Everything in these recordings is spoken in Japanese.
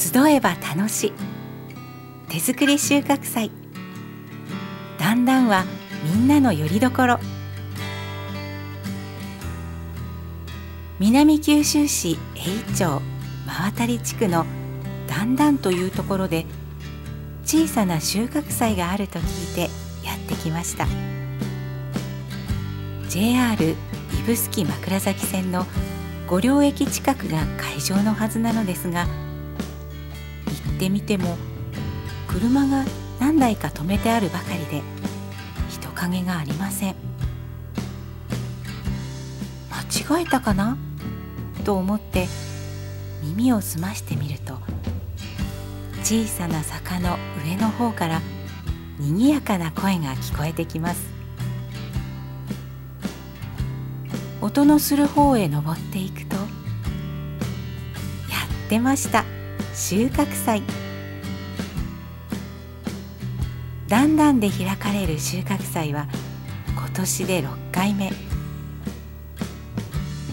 集えば楽しい。手作り収穫祭。だんだんはみんなの拠り所南九州市永町真渡地区のだんだんというところで小さな収穫祭があると聞いてやってきました。JR 指宿枕崎線の五両駅近くが会場のはずなのですがってみても車が何台か止めてあるばかりで人影がありません。間違えたかな？と思って耳を澄ましてみると小さな坂の上の方から賑やかな声が聞こえてきます。音のする方へ登っていくとやってました。収穫祭。だんだんで開かれる収穫祭は今年で6回目。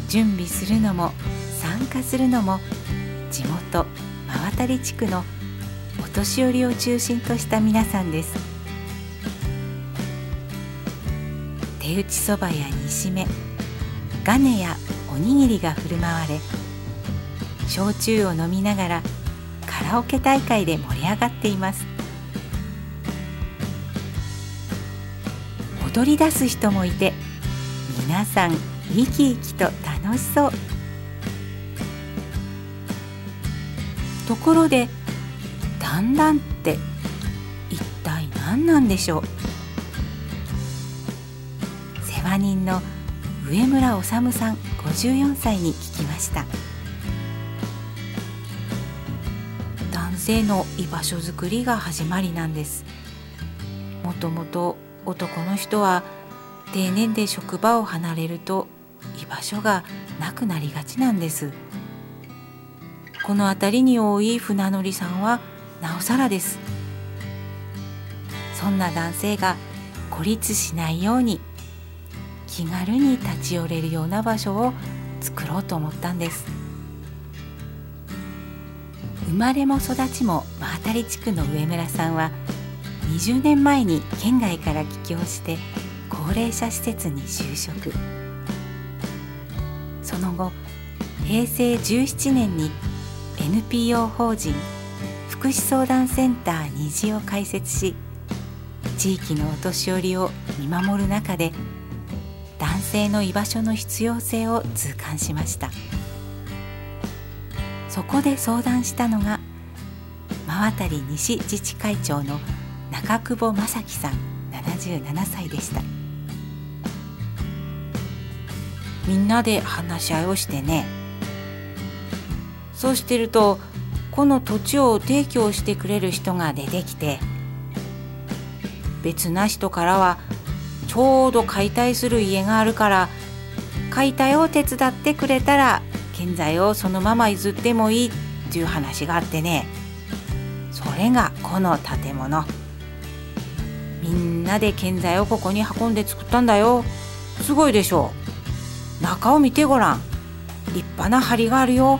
準備するのも参加するのも地元真渡地区のお年寄りを中心とした皆さんです。手打ちそばや煮しめガネやおにぎりが振る舞われ焼酎を飲みながらカラオケ大会で盛り上がっています。踊り出す人もいて皆さん生き生きと楽しそう。ところでだんだんって一体何なんでしょう？世話人の上村治さん54歳に聞きました。性の居場所づくりが始まりなんです。もともと男の人は定年で職場を離れると居場所がなくなりがちなんです。この辺りに多い船乗りさんはなおさらです。そんな男性が孤立しないように気軽に立ち寄れるような場所を作ろうと思ったんです。生まれも育ちも真渡地区の上村さんは20年前に県外から帰郷して高齢者施設に就職。その後平成17年に NPO 法人福祉相談センター虹を開設し地域のお年寄りを見守る中で男性の居場所の必要性を痛感しました。そこで相談したのが真渡西自治会長の中久保正樹さん77歳でした。みんなで話し合いをしてね。そうしてるとこの土地を提供してくれる人が出てきて別な人からはちょうど解体する家があるから解体を手伝ってくれたら建材をそのまま譲ってもいいっていう話があってね。それがこの建物。みんなで建材をここに運んで作ったんだよ。すごいでしょ。中を見てごらん。立派な梁があるよ。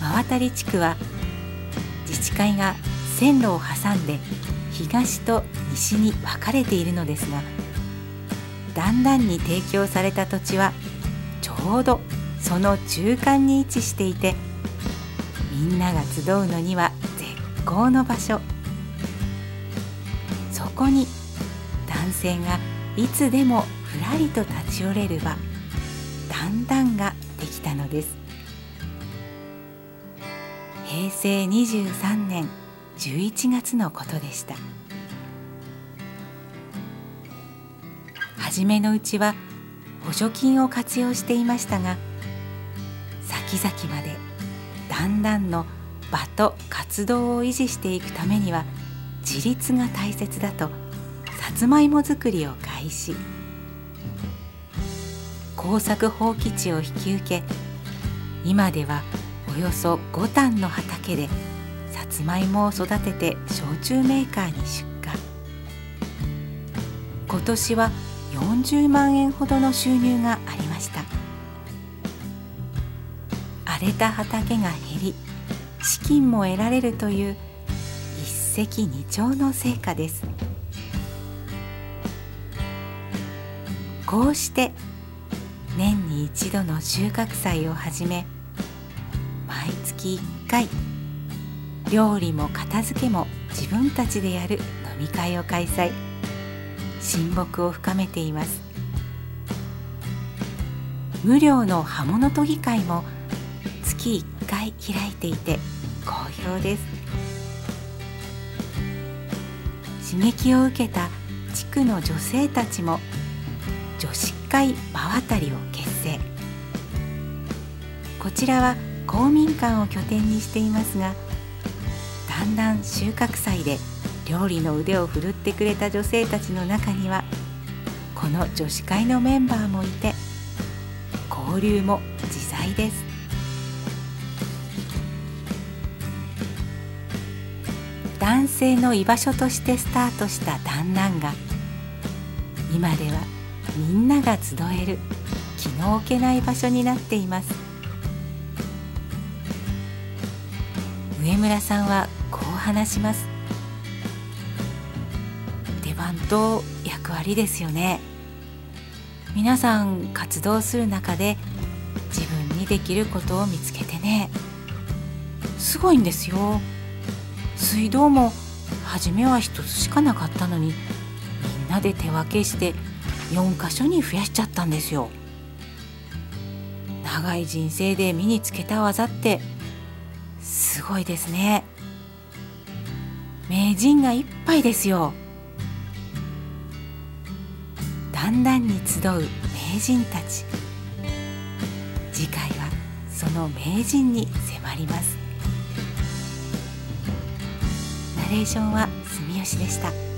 真渡地区は自治会が線路を挟んで東と西に分かれているのですがだんだんに提供された土地はちょうどその中間に位置していてみんなが集うのには絶好の場所。そこに男性がいつでもふらりと立ち寄れる場だんだんができたのです。平成23年11月のことでした。初めのうちは補助金を活用していましたが先々までだんだんの場と活動を維持していくためには自立が大切だとさつまいも作りを開始。耕作放棄地を引き受け今ではおよそ5反の畑でさつまいもを育てて焼酎メーカーに出荷。今年は40万円ほどの収入がありました。荒れた畑が減り資金も得られるという一石二鳥の成果です。こうして年に一度の収穫祭をはじめ毎月1回料理も片付けも自分たちでやる飲み会を開催。親睦を深めています。無料の刃物研ぎ会も月1回開いていて好評です。刺激を受けた地区の女性たちも女子会場渡りを結成。こちらは公民館を拠点にしていますがだんだん収穫祭で料理の腕を振るってくれた女性たちの中にはこの女子会のメンバーもいて交流も自在です。男性の居場所としてスタートした団らんが今ではみんなが集える気の置けない場所になっています。上村さんはこう話します。番と役割ですよね。皆さん活動する中で自分にできることを見つけてね。すごいんですよ。水道も初めは一つしかなかったのにみんなで手分けして4箇所に増やしちゃったんですよ。長い人生で身につけた技ってすごいですね。名人がいっぱいですよ。だんだんに集う名人たち次回はその名人に迫りますナレーションは住吉でした。